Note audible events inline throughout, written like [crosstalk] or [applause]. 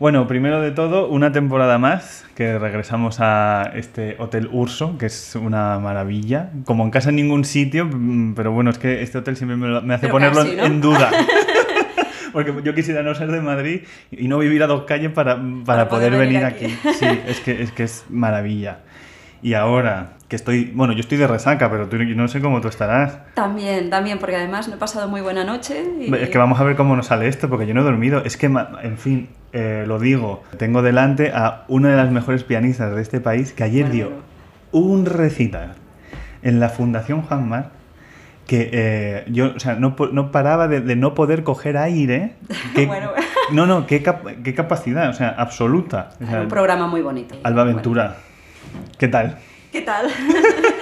Bueno, primero de todo, una temporada más que regresamos a este Hotel Urso, que es una maravilla. Como en casa en ningún sitio, mm, pero bueno, es que este hotel siempre me, hace Pero ponerlo casi, ¿no? en duda. [laughs] [laughs] Porque yo quisiera no ser de Madrid y no vivir a dos calles para, para, Para poder, poder venir aquí. aquí. Sí, es que, es que es maravilla. Y ahora que estoy, bueno, yo estoy de resaca, pero tú, yo no sé cómo tú estarás. También, también, porque además no he pasado muy buena noche. Y... Es que vamos a ver cómo nos sale esto, porque yo no he dormido. Es que, en fin, eh, lo digo, tengo delante a una de las mejores pianistas de este país que ayer dio un recital en la Fundación Juan Mar que eh, yo, o sea, no, no paraba de, de no poder coger aire. [laughs] Bueno. [laughs] No, no, qué, cap- qué capacidad, o sea, absoluta. O sea, un programa muy bonito. Alba Bueno, Ventura, ¿qué tal? ¿Qué tal? [laughs]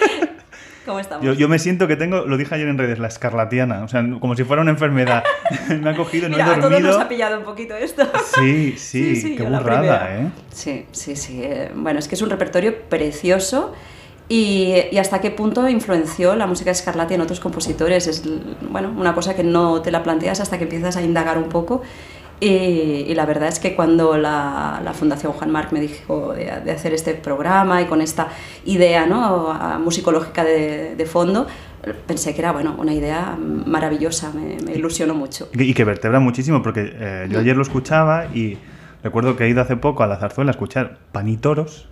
¿Cómo estamos? Yo, yo me siento que tengo, lo dije ayer en redes, la escarlatiana, o sea, como si fuera una enfermedad. [laughs] me ha cogido, no Mira, he a todos dormido. nos ha pillado un poquito esto. Sí, [laughs] sí, qué yo la burrada. ¿eh? Sí, sí, sí. eh, Bueno, es que es un repertorio precioso y, y hasta qué punto influenció la música de Scarlatti en otros compositores. Es, bueno, una cosa que no te la planteas hasta que empiezas a indagar un poco. Y, y la verdad es que cuando la, la Fundación Juan Marc me dijo de, de hacer este programa y con esta idea ¿no? a- musicológica de, de fondo, pensé que era bueno, una idea maravillosa, me, me ilusionó mucho. Y que vertebra muchísimo, porque eh, yo ayer lo escuchaba y recuerdo que he ido hace poco a la zarzuela a escuchar Panitoros,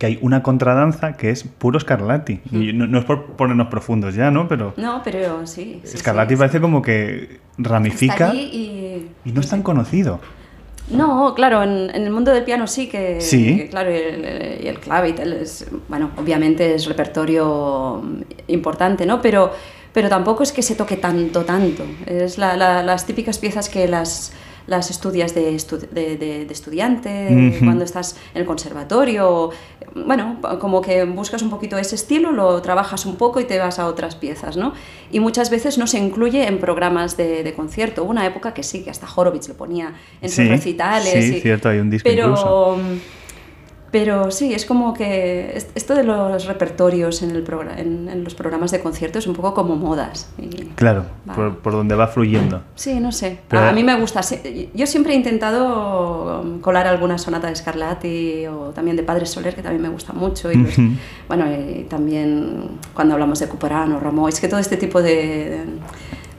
que hay una contradanza que es puro Scarlatti. Y no, no es por ponernos profundos ya, ¿no? Pero No, pero sí. sí, Scarlatti sí, parece sí. como que ramifica y... y no es tan conocido. No, claro, en, en el mundo del piano sí que, Sí. que, claro, y el, el clave y tal es, bueno, obviamente es repertorio importante, ¿no? Pero, pero tampoco es que se toque tanto, tanto. Es la- la- las típicas piezas que las, las estudias de, estu- de, de- de estudiante, cuando estás en el conservatorio. Bueno, como que buscas un poquito ese estilo, lo trabajas un poco y te vas a otras piezas, ¿no? Y muchas veces no se incluye en programas de, concierto. Hubo una época que sí, que hasta Horowitz lo ponía en Sí, sus recitales. sí, y- cierto, hay un disco pero, incluso. Pero sí, es como que es- esto de los repertorios en, el en, en los programas de concierto es un poco como modas. y- Claro, por, por donde va fluyendo. Sí, no sé. Pero- a, mí me gusta. Yo siempre he intentado um, colar alguna sonata de Scarlatti o también de Padre Soler, que también me gusta mucho. Y Ujú. bueno, y también cuando hablamos de Couperin o Rameau, es que todo este tipo de,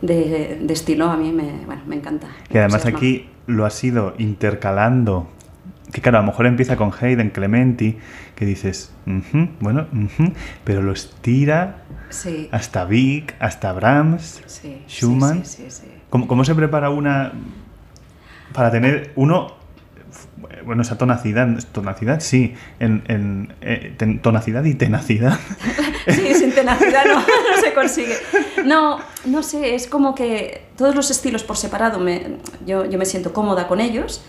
de, de estilo a mí me, bueno, me encanta. Y además aquí lo has ido intercalando. Que claro, a lo mejor empieza con Haydn, Clementi, que dices, "Ujú, bueno, ujú", pero lo estira Sí, hasta Wieck, hasta Brahms, sí, Schumann. sí, sí, sí. ¿Cómo, cómo se prepara una para tener uno, bueno, esa tonacidad, tonacidad sí, en, en, eh, ten- tonacidad y tenacidad? [laughs] Sí, sin tenacidad no, no se consigue. No, no sé, es como que todos los estilos por separado, me, yo, yo me siento cómoda con ellos.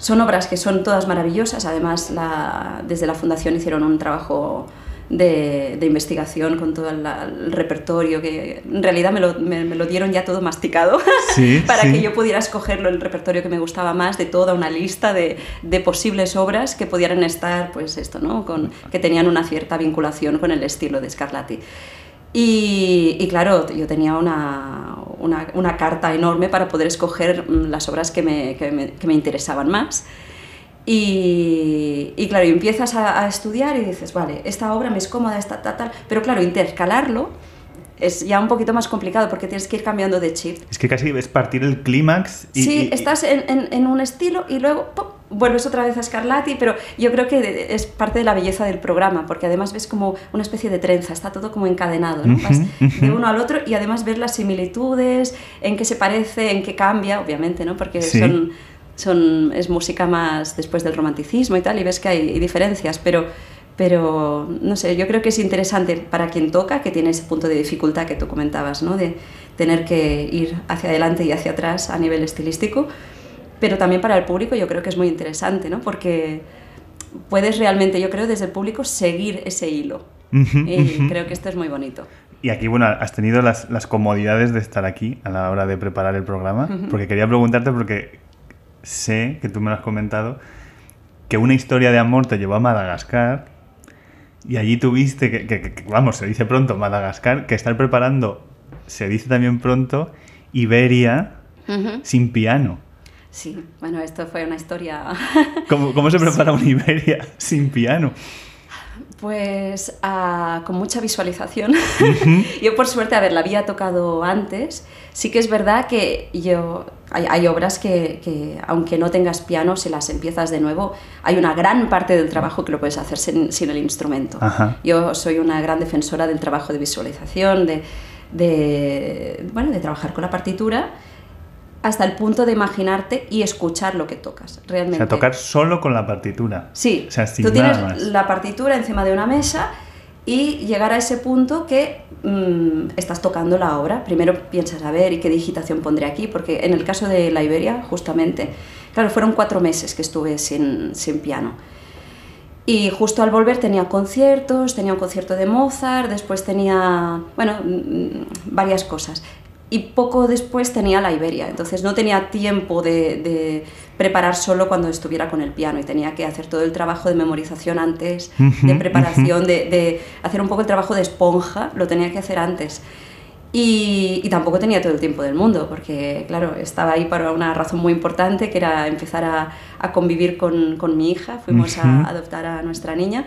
Son obras que son todas maravillosas, además la, desde la Fundación hicieron un trabajo de, de investigación con todo el, el repertorio, que en realidad me lo, me- me lo dieron ya todo masticado [laughs] Sí, para sí. que yo pudiera escogerlo el repertorio que me gustaba más de toda una lista de, de posibles obras que pudieran estar, pues esto, ¿no? Con, que tenían una cierta vinculación con el estilo de Scarlatti. Y, y claro, yo tenía una, una, una carta enorme para poder escoger mm, las obras que me, que me, que me interesaban más. Y, y claro, y empiezas a, a estudiar y dices, vale, esta obra me es cómoda, esta tal, tal, pero claro, intercalarlo es ya un poquito más complicado porque tienes que ir cambiando de chip. Es que casi es partir el clímax y... sí, y- estás en, en- en un estilo y luego ¡pum! vuelves otra vez a Scarlatti, pero yo creo que es parte de la belleza del programa, porque además ves como una especie de trenza, está todo como encadenado, ¿no? Vas de uno al otro y además ver las similitudes, en qué se parece, en qué cambia, obviamente, ¿no? Porque Sí. son, son, es música más después del romanticismo y tal, y ves que hay diferencias, pero pero no sé, yo creo que es interesante para quien toca, que tiene ese punto de dificultad que tú comentabas, ¿no? De tener que ir hacia adelante y hacia atrás a nivel estilístico, pero también para el público yo creo que es muy interesante, ¿no? Porque puedes realmente, yo creo, desde el público seguir ese hilo. y creo que esto es muy bonito. Y aquí, bueno, has tenido las, las, comodidades de estar aquí a la hora de preparar el programa, porque quería preguntarte, porque sé que tú me lo has comentado, que una historia de amor te llevó a Madagascar y allí tuviste que, que, vamos, se dice pronto Madagascar, que estar preparando, se dice también pronto, Iberia sin piano. Sí, bueno, esto fue una historia... ¿Cómo, cómo se [laughs] prepara una Iberia sin piano? Pues uh, con mucha visualización. [laughs] yo por suerte, a ver, la había tocado antes. Sí que es verdad que yo hay, hay obras que, que, aunque no tengas piano, si las empiezas de nuevo, hay una gran parte del trabajo que lo puedes hacer sin, sin el instrumento. Ajá. Yo soy una gran defensora del trabajo de visualización, de, de, bueno, de trabajar con la partitura hasta el punto de imaginarte y escuchar lo que tocas, realmente. O sea, tocar solo con la partitura. Sí, o sea, sin tú tienes nada más. la partitura encima de una mesa y llegar a ese punto que mmm, estás tocando la obra. Primero piensas, a ver, ¿y qué digitación pondré aquí? Porque en el caso de la Iberia, justamente, claro, fueron cuatro meses que estuve sin, sin piano. Y justo al volver tenía conciertos, tenía un concierto de Mozart, después tenía, bueno, mm, varias cosas y poco después tenía la Iberia, entonces no tenía tiempo de, de, preparar solo cuando estuviera con el piano y tenía que hacer todo el trabajo de memorización antes, de preparación, de, de, hacer un poco el trabajo de esponja, lo tenía que hacer antes. Y, y, tampoco tenía todo el tiempo del mundo, porque claro, estaba ahí para una razón muy importante, que era empezar a, a convivir con, con, mi hija, fuimos uh -huh. a adoptar a nuestra niña.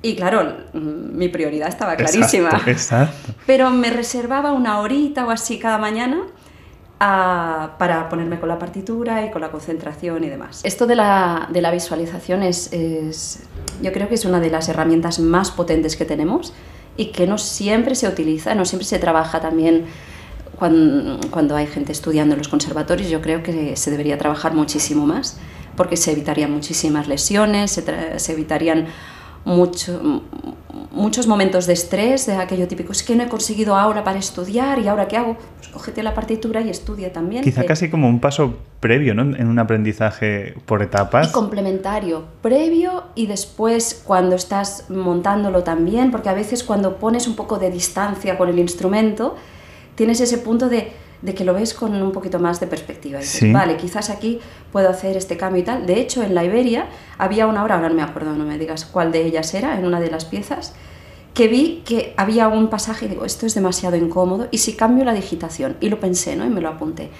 Y claro, mi prioridad estaba clarísima. Exacto, exacto. Pero me reservaba una horita o así cada mañana a, para ponerme con la partitura y con la concentración y demás. Esto de la, de la visualización es, es, yo creo que es una de las herramientas más potentes que tenemos y que no siempre se utiliza, no siempre se trabaja también cuando, cuando hay gente estudiando en los conservatorios. Yo creo que se debería trabajar muchísimo más porque se evitarían muchísimas lesiones, se, se evitarían mucho, muchos momentos de estrés, de aquello típico, es que no he conseguido ahora para estudiar y ahora qué hago, pues cógete la partitura y estudia también. Quizá que... casi como un paso previo, ¿no? En un aprendizaje por etapas. Y complementario, previo y después cuando estás montándolo también, porque a veces cuando pones un poco de distancia con el instrumento, tienes ese punto de de que lo ves con un poquito más de perspectiva. Y dices, sí. vale, quizás aquí puedo hacer este cambio y tal. De hecho, en la Iberia había una obra, ahora no me acuerdo, no me digas cuál de ellas era, en una de las piezas, que vi que había un pasaje y digo, esto es demasiado incómodo, y si cambio la digitación, y lo pensé, ¿no? Y me lo apunté.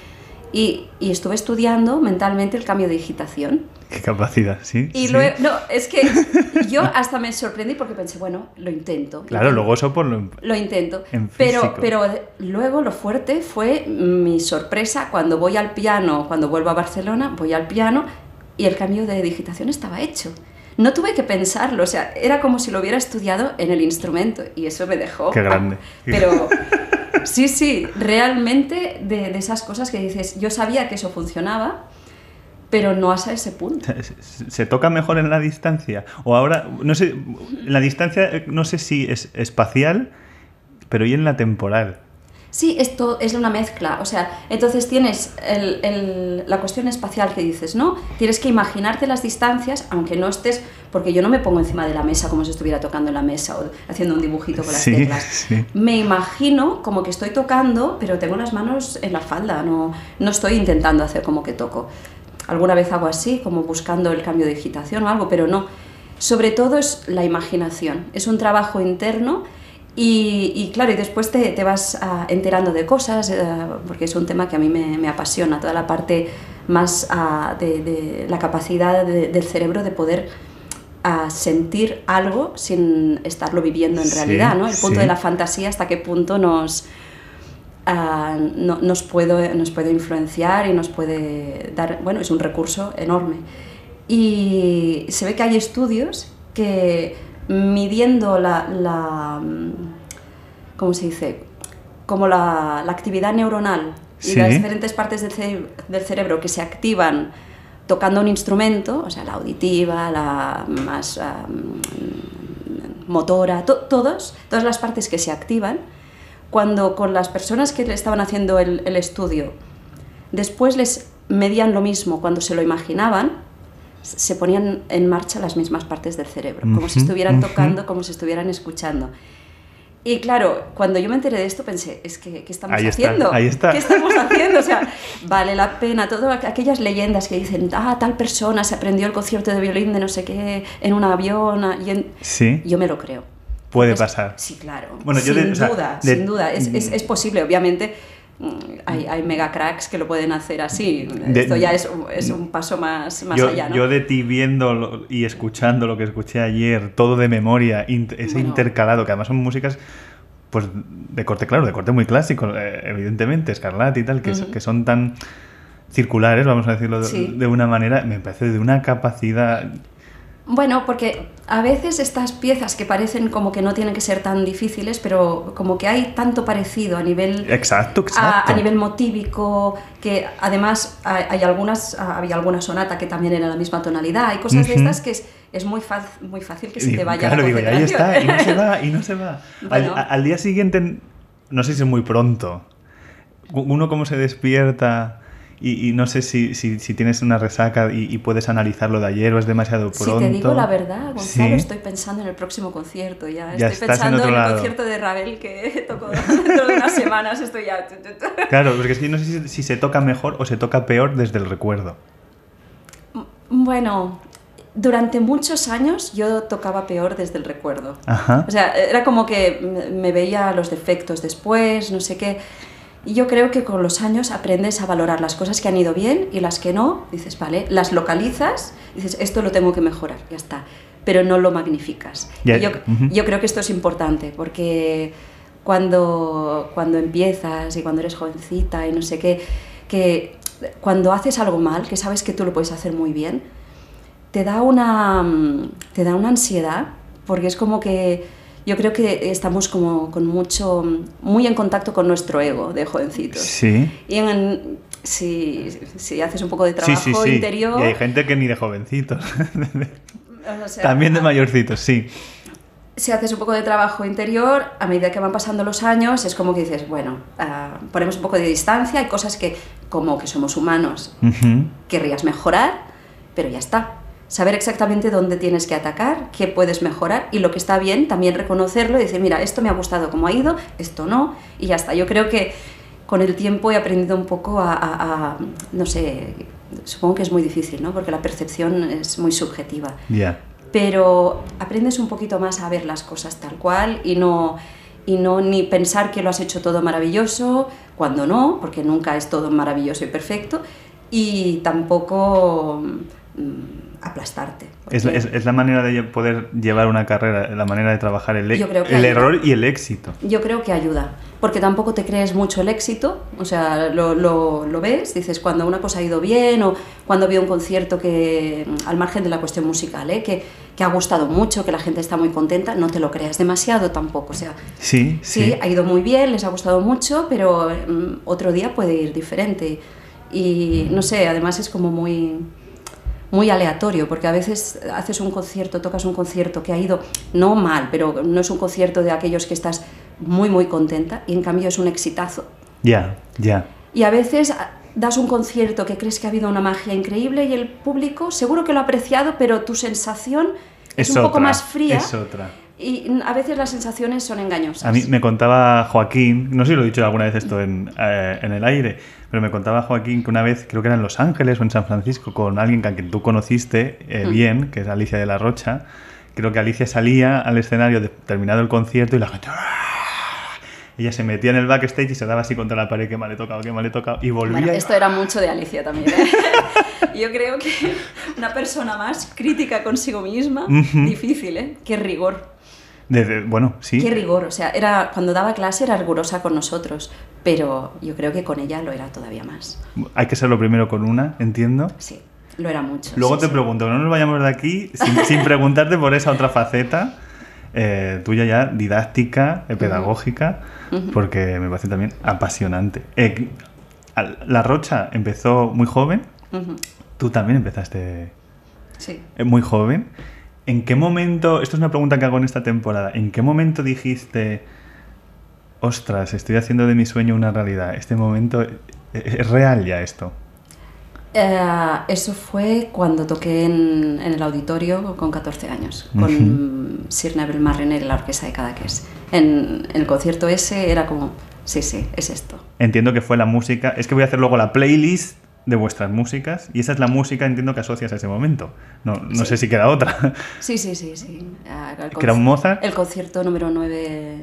Y, y estuve estudiando mentalmente el cambio de digitación. Qué capacidad, sí. Y sí. luego, no, es que yo hasta me sorprendí porque pensé, bueno, lo intento. Claro, luego eso por lo, lo intento. En pero, pero luego lo fuerte fue mi sorpresa cuando voy al piano, cuando vuelvo a Barcelona, voy al piano y el cambio de digitación estaba hecho. No tuve que pensarlo, o sea, era como si lo hubiera estudiado en el instrumento y eso me dejó. Qué grande. [laughs] Pero sí, sí, realmente de, de esas cosas que dices, yo sabía que eso funcionaba, pero no hasta ese punto. [laughs] ¿Se, ¿Se, toca mejor en la distancia? O ahora, no sé, en la distancia no sé si es espacial, pero y en la temporal. Sí, esto es una mezcla, o sea, entonces tienes el, el, la cuestión espacial que dices, ¿no? Tienes que imaginarte las distancias, aunque no estés, porque yo no me pongo encima de la mesa como si estuviera tocando en la mesa o haciendo un dibujito con las sí, teclas. Sí. Me imagino como que estoy tocando, pero tengo las manos en la falda, no, no estoy intentando hacer como que toco. Alguna vez hago así, como buscando el cambio de digitación o algo, pero no. Sobre todo es la imaginación, es un trabajo interno y, y, claro, y después te, te vas uh, enterando de cosas, uh, porque es un tema que a mí me, me apasiona, toda la parte más uh, de, de, la capacidad de, del cerebro de poder sentir algo sin estarlo viviendo en realidad, sí, ¿no? El punto sí. de la fantasía, hasta qué punto nos, no, nos, puedo, nos puede influenciar y nos puede dar, bueno, es un recurso enorme. Y se ve que hay estudios que midiendo la, la ¿cómo se dice? Como la, la actividad neuronal y sí. las diferentes partes del, cere del, cerebro que se activan tocando un instrumento, o sea, la auditiva, la más um, motora, to todos, todas las partes que se activan, cuando con las personas que le estaban haciendo el, el estudio, después les medían lo mismo cuando se lo imaginaban, se ponían en marcha las mismas partes del cerebro, como si estuvieran tocando, como si estuvieran escuchando. Y claro, cuando yo me enteré de esto pensé, es que, ¿qué estamos Ahí está, haciendo? ahí está. ¿Qué estamos [laughs] haciendo? O sea, vale la pena, todas aquellas leyendas que dicen, ah, tal persona se aprendió el concierto de violín de no sé qué en un avión, ah, y en- Sí, yo me lo creo. puede pasar. Sí, claro. Bueno, yo sin de- o sea, duda, sin duda. Es, es- es posible, obviamente. Mm, Hay, hay mega cracks que lo pueden hacer así. De- Esto ya es, un- es un paso más, más yo, allá, ¿no? yo de ti viendo lo- y escuchando lo que escuché ayer, todo de memoria, ese Bueno. intercalado, que además son músicas pues de corte, claro, de corte muy clásico, eh, evidentemente, Scarlatti y tal, que, que son tan circulares, vamos a decirlo Sí. de una manera, me parece de una capacidad... Bueno, porque a veces estas piezas que parecen como que no tienen que ser tan difíciles, pero como que hay tanto parecido a nivel Exacto, a, exacto. a nivel motívico, que además hay, algunas, había alguna sonata que también era la misma tonalidad, hay cosas de Ujú. estas que es, es muy, faz- muy fácil que se te vaya claro, la digo, y ahí está, y no se va, y no se va. [laughs] Al- Bueno. Al, día siguiente, no sé si es muy pronto, uno cómo se despierta y, y no sé si, si, si tienes una resaca y, y puedes analizar lo de ayer o es demasiado Si pronto. te digo la verdad, Gonzalo, Sí. estoy pensando en el próximo concierto ya. Ya estoy en pensando otro en, el concierto de Ravel que [laughs] tocó [laughs] dentro de unas semanas. Estoy ya. Claro, porque es que no sé si, si se toca mejor o se toca peor desde el recuerdo. Bueno, durante muchos años yo tocaba peor desde el recuerdo. Ajá. O sea, era como que me veía los defectos después, no sé qué. Y yo creo que con los años aprendes a valorar las cosas que han ido bien y las que no, dices, vale, las localizas, dices, esto lo tengo que mejorar, ya está, pero no lo magnificas. Y yo, yo creo que esto es importante porque cuando, cuando empiezas y cuando eres jovencita y no sé qué, que cuando haces algo mal, que sabes que tú lo puedes hacer muy bien, te da una, te da una ansiedad, porque es como que yo creo que estamos como con mucho, muy en contacto con nuestro ego de jovencitos. Sí. Y en, si, si haces un poco de Sí, trabajo sí, sí. interior... Y hay gente que ni de jovencitos. [laughs] o sea, También de mayorcitos, sí. si haces un poco de trabajo interior, a medida que van pasando los años, es como que dices, bueno, ah, ponemos un poco de distancia, hay cosas que, como que somos humanos, Ujú. querrías mejorar, pero ya está. Saber exactamente dónde tienes que atacar, qué puedes mejorar y lo que está bien, también reconocerlo y decir, mira, esto me ha gustado como ha ido, esto no, y ya está. Yo creo que con el tiempo he aprendido un poco a, a- a, no sé, supongo que es muy difícil, ¿no? Porque la percepción es muy subjetiva Ya. pero aprendes un poquito más a ver las cosas tal cual y no, y no ni pensar que lo has hecho todo maravilloso cuando no, porque nunca es todo maravilloso y perfecto, y tampoco mm, aplastarte. Es, la- es- es la manera de poder llevar una carrera, la manera de trabajar el, e- el ayuda. error y el éxito. Yo creo que ayuda, porque tampoco te crees mucho el éxito, o sea, lo, lo- lo ves, dices, cuando una cosa ha ido bien o cuando veo un concierto que, al margen de la cuestión musical, ¿eh? que, que ha gustado mucho, que la gente está muy contenta, no te lo creas demasiado tampoco, o sea, Sí, Sí, sí. ha ido muy bien, les ha gustado mucho, pero mm, otro día puede ir diferente. Y no sé, además es como muy, muy aleatorio, porque a veces haces un concierto, tocas un concierto que ha ido no mal, pero no es un concierto de aquellos que estás muy, muy contenta, y en cambio es un exitazo. Ya, ya. Y a veces das un concierto que crees que ha habido una magia increíble y el público seguro que lo ha apreciado, pero tu sensación es, un poco más fría. Es otra. Y a veces las sensaciones son engañosas. A mí me contaba Joaquín, no sé si lo he dicho alguna vez esto en, eh, en el aire, pero me contaba Joaquín que una vez, creo que era en Los Ángeles o en San Francisco, con alguien a quien tú conociste eh, Mm. bien, que es Alicia de la Rocha, creo que Alicia salía al escenario de, terminado el concierto y la gente... ¡ah! Ella se metía en el backstage y se daba así contra la pared, qué mal he tocado, qué mal he tocado, y volvía... Bueno, esto era mucho de Alicia también. ¿eh? [laughs] Yo creo que una persona más crítica consigo misma, difícil, ¿eh? Qué rigor. De- de- bueno, sí. Qué rigor. O sea, era, cuando daba clase era rigurosa con nosotros, pero yo creo que con ella lo era todavía más. Hay que ser lo primero con una, entiendo. Sí, lo era mucho. Luego sí, te sí. pregunto, no nos vayamos de aquí sin, sin preguntarte por esa otra faceta eh, tuya ya didáctica, eh, pedagógica, porque me parece también apasionante. Eh, la Rocha empezó muy joven, tú también empezaste Sí. muy joven. ¿En qué momento, esto es una pregunta que hago en esta temporada, ¿en qué momento dijiste, ostras, estoy haciendo de mi sueño una realidad? Este momento, eh, ¿es real ya esto? Eh, eso fue cuando toqué en, en, el auditorio con 14 años, con uh -huh. Sir Neville Marriner y la orquesta de Cadaqués. En, en, el concierto ese era como, sí, sí, es esto. Entiendo que fue la música, es que voy a hacer luego la playlist de vuestras músicas y esa es la música, entiendo que asocias a ese momento. No, no sí. sé si queda otra. Sí, sí, sí. sí. [laughs] ¿Que era un Mozart? El concierto número 9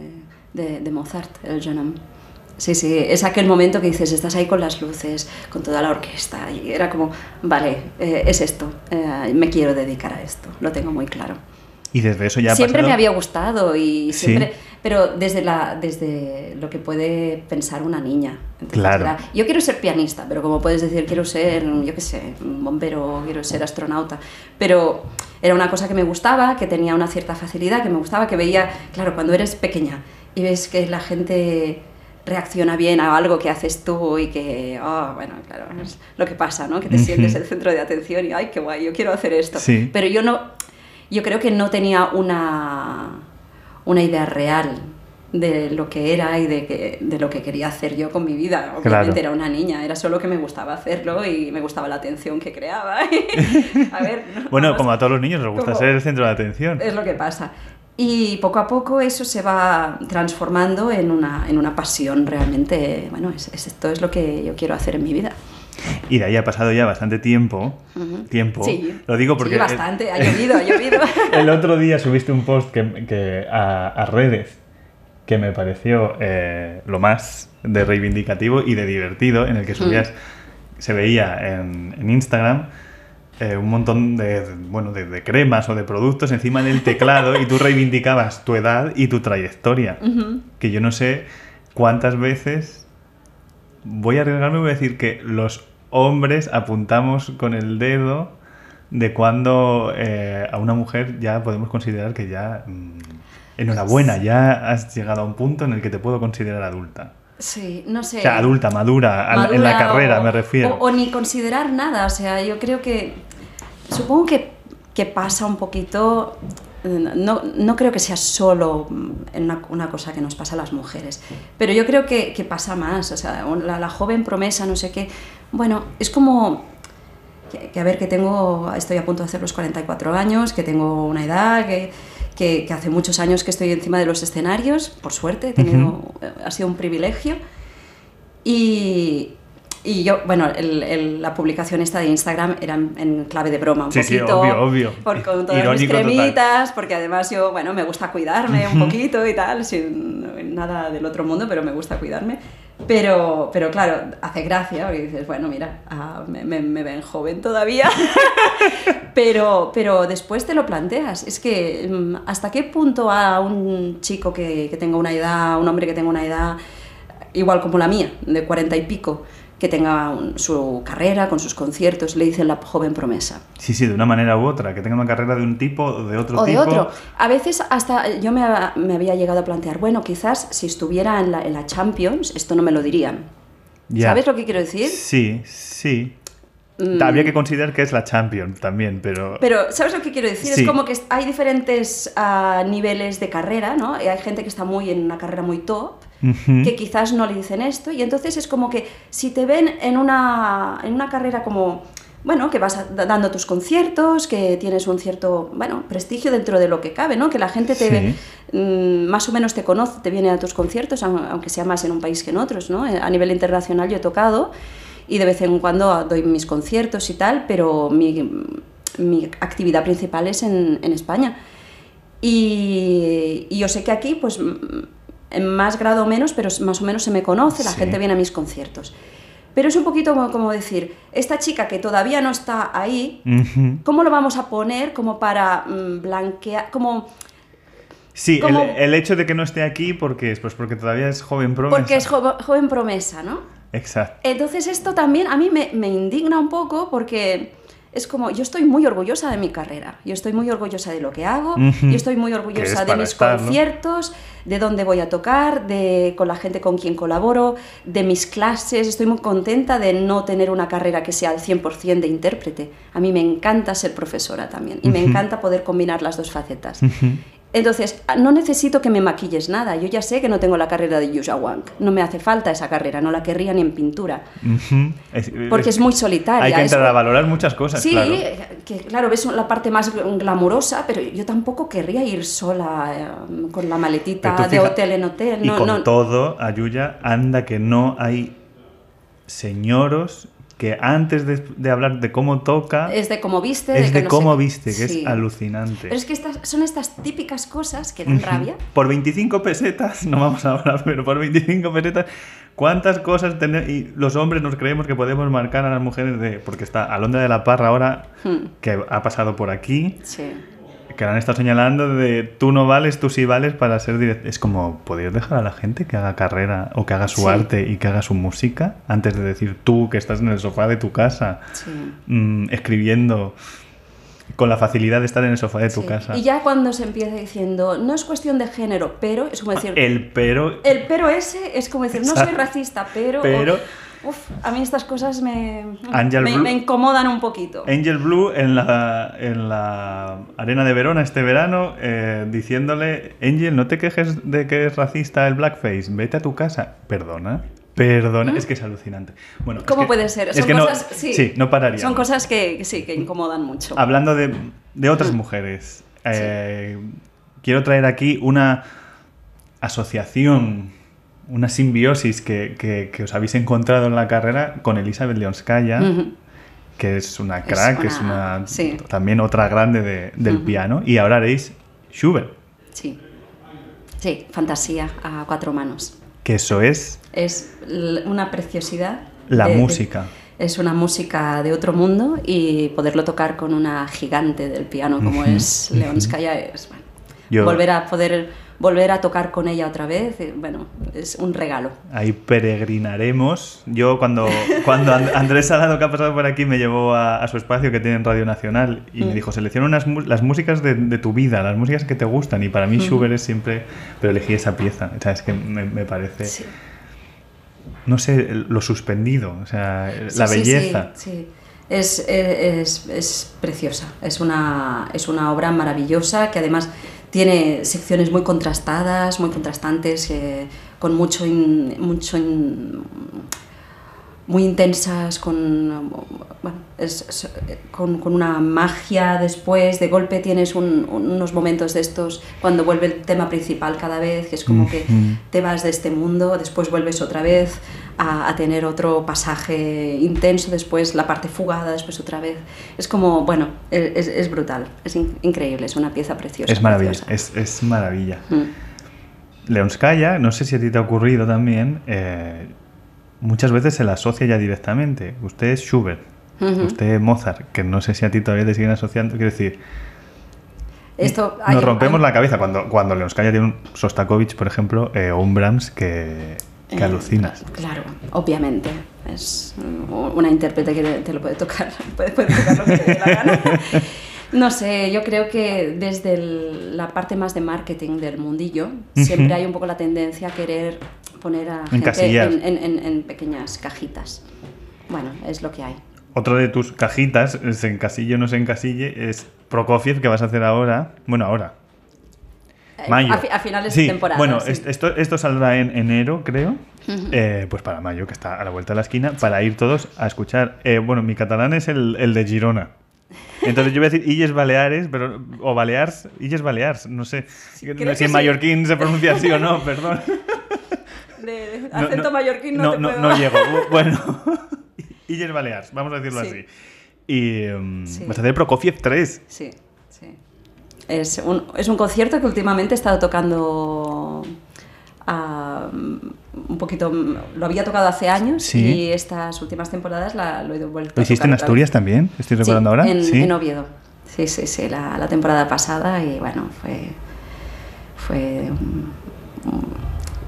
de, de Mozart, el Genome. Sí, sí, es aquel momento que dices, estás ahí con las luces, con toda la orquesta, y era como, vale, eh, es esto, eh, me quiero dedicar a esto, lo tengo muy claro. Y desde eso ya Siempre pasado... me había gustado, y siempre, Sí. Pero desde, la, desde lo que puede pensar una niña. Entonces, Claro. era, yo quiero ser pianista, pero como puedes decir, quiero ser, yo qué sé, un bombero, quiero ser astronauta, pero era una cosa que me gustaba, que tenía una cierta facilidad, que me gustaba, que veía, claro, cuando eres pequeña y ves que la gente reacciona bien a algo que haces tú y que, oh, bueno, claro, es lo que pasa, ¿no? Que te sientes el centro de atención y, ay, qué guay, yo quiero hacer esto. Sí. Pero yo no, yo creo que no tenía una, una idea real de lo que era y de, que, de lo que quería hacer yo con mi vida. Obviamente Claro. era una niña, era solo que me gustaba hacerlo y me gustaba la atención que creaba. [laughs] a ver, no, Bueno, vamos, como a todos los niños les gusta como- ser el centro de atención. es lo que pasa. Y poco a poco eso se va transformando en una, en una pasión realmente. Bueno, es, es- esto es lo que yo quiero hacer en mi vida. Y de ahí ha pasado ya bastante tiempo. Tiempo. Sí. Lo digo porque Sí, bastante, ha [laughs] llovido, ha llovido. [laughs] el otro día subiste un post que, que a, a redes que me pareció eh, lo más de reivindicativo y de divertido, en el que subías, se veía en, en Instagram eh, un montón de, bueno, de, de cremas o de productos encima del teclado y tú reivindicabas tu edad y tu trayectoria. Que yo no sé cuántas veces voy a arriesgarme y voy a decir que los hombres apuntamos con el dedo de cuando eh, a una mujer ya podemos considerar que ya mm, enhorabuena, ya has llegado a un punto en el que te puedo considerar adulta. Sí, no sé. O sea, adulta, madura, en la carrera o- me refiero. O, o ni considerar nada, o sea, yo creo que, supongo que, que pasa un poquito, no, no creo que sea solo una, una cosa que nos pasa a las mujeres, pero yo creo que, que pasa más, o sea, la, la joven promesa, no sé qué, bueno, es como que, que, a ver, que tengo, estoy a punto de hacer los 44 años, que tengo una edad, que, que, que hace muchos años que estoy encima de los escenarios, por suerte, he tenido, ha sido un privilegio. Y, y yo, bueno, el- el- la publicación esta de Instagram era en, en clave de broma, un Sí, sí, poquito. obvio, obvio. Por, con todas Irónico mis total. cremitas, porque además yo, bueno, me gusta cuidarme un poquito y tal, sin nada del otro mundo, pero me gusta cuidarme. Pero, pero claro, hace gracia, porque dices, bueno, mira, ah, me, me- me ven joven todavía. [laughs] pero, pero después te lo planteas. Es que, mm, ¿hasta qué punto a un chico que, que tenga una edad, un hombre que tenga una edad igual como la mía, de cuarenta y pico, que tenga un- su carrera con sus conciertos, le dicen la joven promesa? Sí, sí, de una manera u otra, que tenga una carrera de un tipo o de otro o de tipo. otro. A veces hasta yo me, me había llegado a plantear, bueno, quizás si estuviera en la, en la Champions, esto no me lo dirían. Ya. ¿Sabes lo que quiero decir? Sí, sí. Mm. Habría que considerar que es la Champions también, pero... Pero, ¿sabes lo que quiero decir? Sí. Es como que hay diferentes ah, niveles de carrera, ¿no? Hay gente que está muy en una carrera muy top, Que quizás no le dicen esto, y entonces es como que si te ven en una, en una carrera como, bueno, que vas dando tus conciertos, que tienes un cierto, bueno, prestigio dentro de lo que cabe, ¿no? Que la gente te, Sí. mm, más o menos te conoce, te viene a tus conciertos, aun- aunque sea más en un país que en otros, ¿no? A nivel internacional yo he tocado y de vez en cuando doy mis conciertos y tal, pero mi, mi actividad principal es en, en España. Y, y yo sé que aquí, pues, mm, en más grado o menos, pero más o menos se me conoce, la Sí. gente viene a mis conciertos. Pero es un poquito como, como decir, esta chica que todavía no está ahí. ¿cómo lo vamos a poner como para mm, blanquear, como Sí, el, como- el hecho de que no esté aquí porque es pues porque todavía es joven promesa. porque es joven, joven promesa, ¿no? Exacto. Entonces esto también a mí me, me indigna un poco porque es como, yo estoy muy orgullosa de mi carrera, yo estoy muy orgullosa de lo que hago, yo estoy muy es orgullosa de mis conciertos, de dónde voy a tocar, de con la gente con quien colaboro, de mis clases, estoy muy contenta de no tener una carrera que sea al 100% de intérprete. A mí me encanta ser profesora también y me encanta poder combinar las dos facetas. Entonces, no necesito que me maquilles nada. Yo ya sé que no tengo la carrera de Yusha Wang. No me hace falta esa carrera, no la querría ni en pintura. Es- Porque es muy solitaria. Hay que es- entrar a valorar muchas cosas, Sí, claro. que claro, ves la parte más glamurosa, pero yo tampoco querría ir sola eh, con la maletita de fija- hotel en hotel. Y No, con no. todo, Ayuya, anda que no hay señoros que antes de, de hablar de cómo toca, Es de cómo viste. es que de no sé cómo viste, que Sí. es alucinante. Pero es que estas, son estas típicas cosas que dan rabia. Por 25 pesetas, no vamos a hablar, pero por 25 pesetas, ¿cuántas cosas tenemos? Y los hombres nos creemos que podemos marcar a las mujeres de. Porque está Alondra de la Parra ahora, Hmm. que ha pasado por aquí, Sí. Que han estado señalando de tú no vales, tú sí vales para ser director. Es como, ¿podrías dejar a la gente que haga carrera o que haga su Sí. arte y que haga su música antes de decir tú que estás en el sofá de tu casa Sí. mm, escribiendo con la facilidad de estar en el sofá de tu Sí. casa? Y ya cuando se empieza diciendo, no es cuestión de género, pero es como decir, El pero el pero ese es como decir, no soy racista, pero... Pero- Uf, a mí estas cosas me, me, Blue- me incomodan un poquito. Angel Blue en la, en la arena de Verona este verano eh, diciéndole, Angel, no te quejes de que es racista el blackface, vete a tu casa. Perdona, perdona, es que es alucinante. Bueno, es ¿Cómo que- puede ser? Es Son que cosas, no, sí, no pararía. Son cosas que, sí, que incomodan mucho. Hablando de, de otras mujeres, eh, quiero traer aquí una asociación, una simbiosis que, que- que os habéis encontrado en la carrera con Elizabeth Leonskaya, Ujú. que es una crack, que es una- sí. también otra grande de- del Ujú. piano, y ahora haréis Schubert, Sí. Sí, fantasía a cuatro manos. que eso es Es una preciosidad. la de- de- música. es una música de otro mundo y poderlo tocar con una gigante del piano como es Leonskaya es bueno, Yo- volver a poder volver a tocar con ella otra vez, eh, bueno, es un regalo. Ahí peregrinaremos. Yo cuando, [laughs] cuando And- Andrés Salado, que ha pasado por aquí, me llevó a, a su espacio que tiene en Radio Nacional y me Mm. dijo, selecciona unas, las músicas de, de tu vida, las músicas que te gustan. Y para mí Schubert es siempre... Pero elegí esa pieza. O sea, es que me, me parece... Sí. No sé, lo suspendido. O sea, Sí, la sí, belleza. Sí, sí. Es, eh, es, es preciosa, es una, es una obra maravillosa que además tiene secciones muy contrastadas, muy contrastantes, eh, con mucho, in- mucho in- muy intensas, con, bueno, es- es- con, con una magia después, de golpe tienes un- unos momentos de estos cuando vuelve el tema principal cada vez, que es como que te vas de este mundo, después vuelves otra vez a, a tener otro pasaje intenso, después la parte fugada, después otra vez. Es como, bueno, es, es brutal, es in- increíble, es una pieza preciosa. Es maravilla, preciosa. es, es maravilla. Mm. Leonskaya, no sé si a ti te ha ocurrido también, eh, muchas veces se la asocia ya directamente. Usted es Schubert, usted es Mozart, que no sé si a ti todavía te siguen asociando. Quiero decir, Esto, hay- nos rompemos hay- la cabeza cuando, cuando Leonskaya tiene un Sostakovich, por ejemplo, eh, o un Brahms que, que Eh, alucinas. Claro, obviamente. Es mm, una intérprete que te, te lo puede tocar, [laughs] puede, puede tocar lo que te dé la gana. [laughs] No sé, yo creo que desde el- la parte más de marketing del mundillo, siempre hay un poco la tendencia a querer poner a gente en, en- en- en pequeñas cajitas. Bueno, es lo que hay. Otro de tus cajitas, se encasille o no se encasille, es Prokofiev, que vas a hacer ahora. Bueno, ahora. Eh, Mayo. A, fi- a finales Sí, de temporada. Bueno, sí. esto, esto saldrá en enero, creo. Eh, pues para mayo, que está a la vuelta de la esquina, para ir todos a escuchar. Eh, bueno, mi catalán es el, el de Girona. Entonces yo voy a decir Illes Baleares, pero, o Balears, Illes Balears, no sé creo no sé si en sí. mallorquín se pronuncia así o no, [laughs] perdón. De- de No, acento no, mallorquín no, no, te puedo- no llego. Bueno, [laughs] Illes Balears, vamos a decirlo Sí. así. Y em, Sí. vas a hacer Prokofiev 3. Sí, sí. Es un, es un concierto que últimamente he estado tocando un poquito. Lo había tocado hace años Sí. y estas últimas temporadas la, lo he vuelto ¿Lo a hiciste tocar en Asturias también? ¿Estoy Sí, recordando ahora? En, sí. en Oviedo. Sí, sí, sí, la, la temporada pasada y bueno, fue. Fue. un-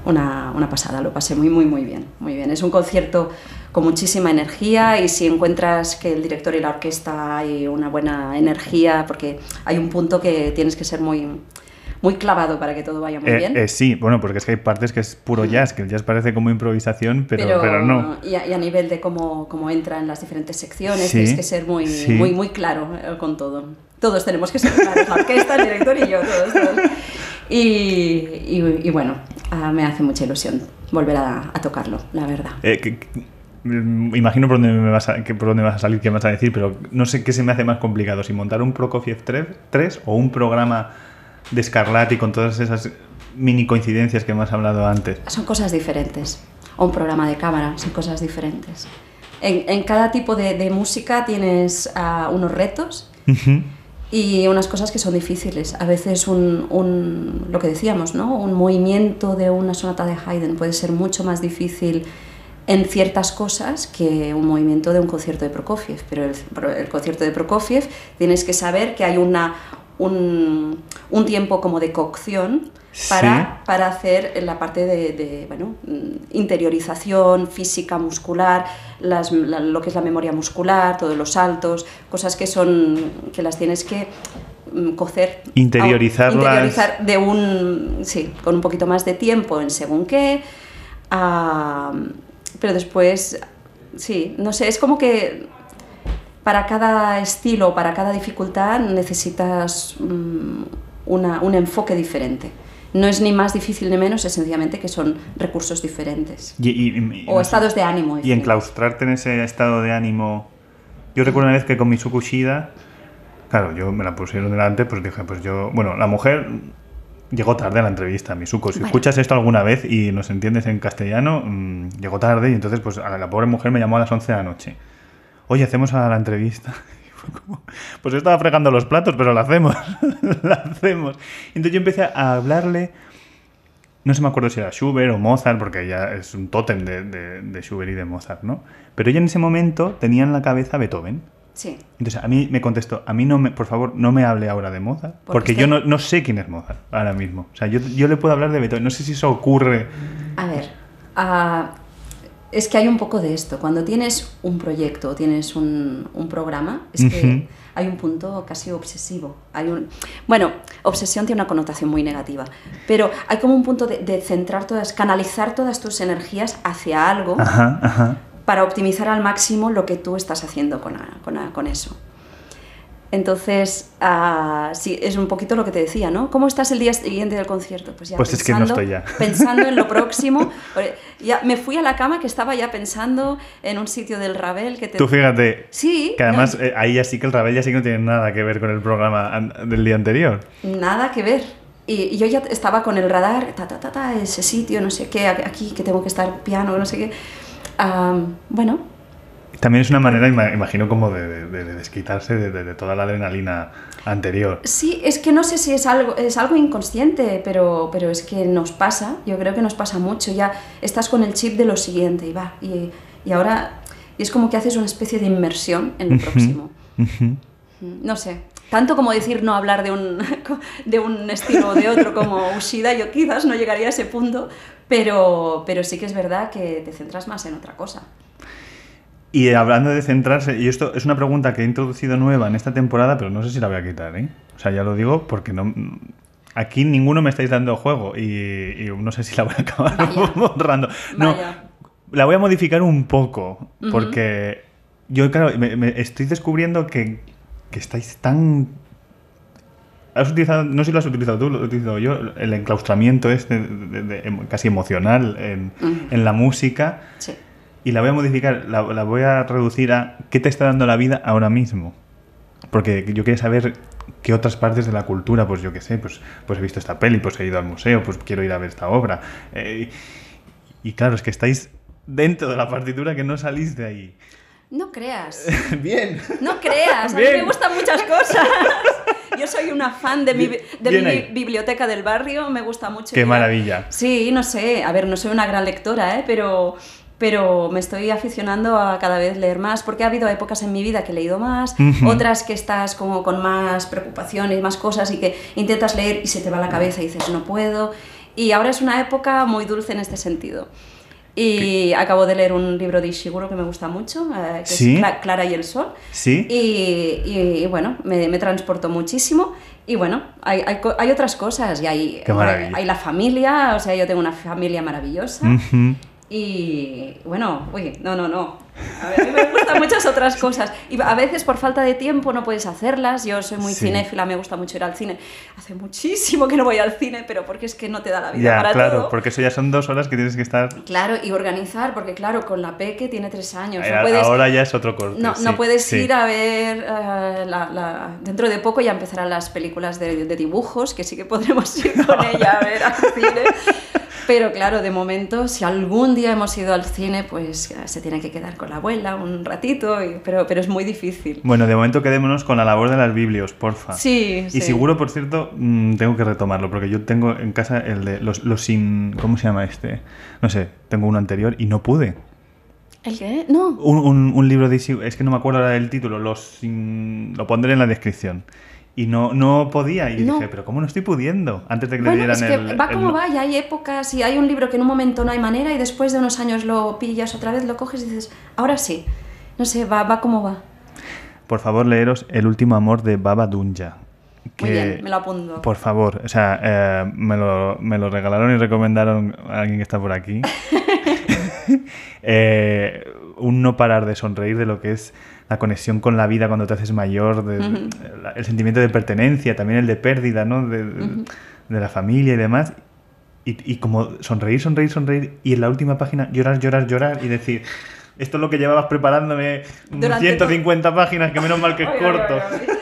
Una, una pasada, lo pasé muy, muy, muy bien, muy bien. Es un concierto con muchísima energía y si encuentras que el director y la orquesta hay una buena energía, porque hay un punto que tienes que ser muy, muy clavado para que todo vaya muy Eh, bien. eh, sí, bueno, porque es que hay partes que es puro jazz, que el jazz parece como improvisación, pero, pero, no. Y a, y a nivel de cómo, cómo entra en las diferentes secciones, Sí, tienes que ser muy, sí. muy, muy claro eh, con todo. Todos tenemos que ser claros, la orquesta, el director y yo, todos. todos. Y, y- y bueno, ah, me hace mucha ilusión volver a, a tocarlo, la verdad. Eh, que- que- mm, imagino por dónde, me vas a, que por dónde vas a salir, qué vas a decir, pero no sé qué se me hace más complicado, si montar un Prokofiev 3, 3 o un programa de Scarlatti con todas esas mini coincidencias que hemos hablado antes. Son cosas diferentes. O un programa de cámara, son cosas diferentes. En, en cada tipo de, de música tienes ah, unos retos y unas cosas que son difíciles. A veces un, un- lo que decíamos, ¿no? Un movimiento de una sonata de Haydn puede ser mucho más difícil en ciertas cosas que un movimiento de un concierto de Prokofiev. Pero el, el concierto de Prokofiev tienes que saber que hay una, un, un tiempo como de cocción para, para hacer la parte de, de, bueno, mm, interiorización física, muscular, las- la- lo que es la memoria muscular, todos los saltos, cosas que son que las tienes que mm, cocer, Interiorizarlas. interiorizar de un sí, con un poquito más de tiempo en según qué, ah, pero después sí, no sé, es como que para cada estilo, para cada dificultad necesitas mm, una- un enfoque diferente. No es ni más difícil ni menos, es sencillamente que son recursos diferentes. Y, y- y- O estados de ánimo. Y diferentes. enclaustrarte en ese estado de ánimo. Yo recuerdo una vez que con Mitsuko Shida, claro, yo me la pusieron delante, pues dije, pues yo, bueno, la mujer llegó tarde a la entrevista, Mitsuko. Si Bueno. escuchas esto alguna vez y nos entiendes en castellano, mm, llegó tarde y entonces, pues a la pobre mujer me llamó a las 11 de la noche. Oye, hacemos a la entrevista. [laughs] Pues yo estaba fregando los platos, pero la hacemos, [laughs] la hacemos. Entonces yo empecé a hablarle no se me acuerdo si era Schubert o Mozart, porque ella es un tótem de, de- de Schubert y de Mozart, ¿no? Pero ella en ese momento tenía en la cabeza Beethoven. Sí. Entonces a mí me contestó, a mí no me, por favor, no me hable ahora de Mozart, Porque porque usted- yo no, no sé quién es Mozart ahora mismo. O sea, yo, yo le puedo hablar de Beethoven, no sé si eso ocurre. A ver, ah, es que hay un poco de esto. Cuando tienes un proyecto, tienes un, un programa, es que hay un punto casi obsesivo. Hay un, bueno, obsesión tiene una connotación muy negativa, pero hay como un punto de, de centrar todas, canalizar todas tus energías hacia algo Ajá, ajá. para optimizar al máximo lo que tú estás haciendo con, con, con eso. Entonces, ah, sí, es un poquito lo que te decía, ¿no? ¿Cómo estás el día siguiente del concierto? Pues ya Pues es que no pensando, estoy ya. [laughs] Pensando en lo [laughs] próximo. Ya me fui a la cama que estaba ya pensando en un sitio del Ravel que te... Tú fíjate, Sí, que además no, eh, ahí ya sí que el Ravel ya sí que no tiene nada que ver con el programa del día anterior. nada que ver. Y, y yo ya estaba con el radar, ta, ta, ta, ta, ese sitio, no sé qué, aquí, que tengo que estar piano, no sé qué. Ah, bueno, También es una manera, ima- imagino, como de, de- de desquitarse de, toda la adrenalina anterior. Sí, es que no sé si es algo, es algo inconsciente, pero, pero es que nos pasa, yo creo que nos pasa mucho, ya estás con el chip de lo siguiente y va, y, y ahora y es como que haces una especie de inmersión en lo próximo. Ujú. No sé, tanto como decir no hablar de un, [laughs] de un estilo o de otro como Ushida, yo quizás no llegaría a ese punto, pero, pero sí que es verdad que te centras más en otra cosa. Y hablando de centrarse, y esto es una pregunta que he introducido nueva en esta temporada, pero no sé si la voy a quitar, ¿eh? O sea, ya lo digo porque no... Aquí ninguno me estáis dando juego y, y no sé si la voy a acabar Vaya. [laughs] borrando. No, Vaya. la voy a modificar un poco porque yo, claro, me, me estoy descubriendo que, que estáis tan... Has utilizado, no sé si lo has utilizado tú, lo he utilizado yo, el enclaustramiento este de- de- de- casi emocional en, en la música Sí. Y la voy a modificar, la, la voy a reducir a ¿qué te está dando la vida ahora mismo? Porque yo quería saber qué otras partes de la cultura, pues yo qué sé, pues, pues he visto esta peli, pues he ido al museo, pues quiero ir a ver esta obra. Eh, y claro, es que estáis dentro de la partitura que no salís de ahí. No creas. [laughs] Bien. No creas, a mí me gustan muchas cosas. Yo soy una fan de mi, de mi biblioteca del barrio, me gusta mucho. Qué ir maravilla. Sí, no sé, a ver, no soy una gran lectora, ¿eh? pero, pero me estoy aficionando a cada vez leer más, porque ha habido épocas en mi vida que he leído más, Ujú. otras que estás como con más preocupaciones, más cosas y que intentas leer y se te va la cabeza y dices, no puedo. Y ahora es una época muy dulce en este sentido. Y acabo de leer un libro de Ishiguro que me gusta mucho, eh, que ¿Sí? es Cla- Clara y el Sol. ¿Sí? Y, y, bueno, me, me transportó muchísimo. Y bueno, hay, hay, hay otras cosas. Y hay, Qué hay la familia, o sea, yo tengo una familia maravillosa. Ujú. Y bueno, uy, no, no, no. A, ver, a mí me gustan [laughs] muchas otras cosas. Y a veces por falta de tiempo no puedes hacerlas. Yo soy muy Sí. cinéfila, me gusta mucho ir al cine. Hace muchísimo que no voy al cine, pero porque es que no te da la vida Ya, para claro, todo. porque eso ya son dos horas que tienes que estar... Claro, y organizar, porque claro, con la peque tiene tres años. Eh, No puedes, Ahora ya es otro corte. no, sí, no puedes sí. ir a ver eh, la- la- dentro de poco ya empezarán las películas de, de dibujos que sí que podremos ir con [laughs] ella a ver al cine pero claro de momento si algún día hemos ido al cine pues eh, se tiene que quedar con la abuela un ratito y- pero pero es muy difícil Bueno, de momento quedémonos con la labor de las biblios, porfa. sí Y sí. seguro, por cierto, mm, tengo que retomarlo, porque yo tengo en casa el de los, los sin... ¿Cómo se llama este? No sé, tengo uno anterior y no pude. el qué no Un, un- un libro de es que no me acuerdo ahora del título, los sin- lo pondré en la descripción. Y no, no podía, y No. dije, pero ¿cómo no estoy pudiendo? Antes de que le bueno, dieran es que el... va el- como va, y hay épocas, y hay un libro que en un momento no hay manera, y después de unos años lo pillas otra vez, lo coges y dices, ahora sí. No sé, va, va como va. Por favor, leeros El último amor de Baba Dunja. Muy bien, me lo apunto. Por favor, o sea, eh, me, lo, me lo regalaron y recomendaron a alguien que está por aquí. [laughs] [laughs] Eh, un no parar de sonreír de lo que es la conexión con la vida cuando te haces mayor, de- el sentimiento de pertenencia, también el de pérdida, ¿no? De, la familia y demás. Y, y como sonreír, sonreír, sonreír, y en la última página llorar, llorar, llorar y decir, esto es lo que llevabas preparándome Durante 150 páginas, que menos mal que es corto.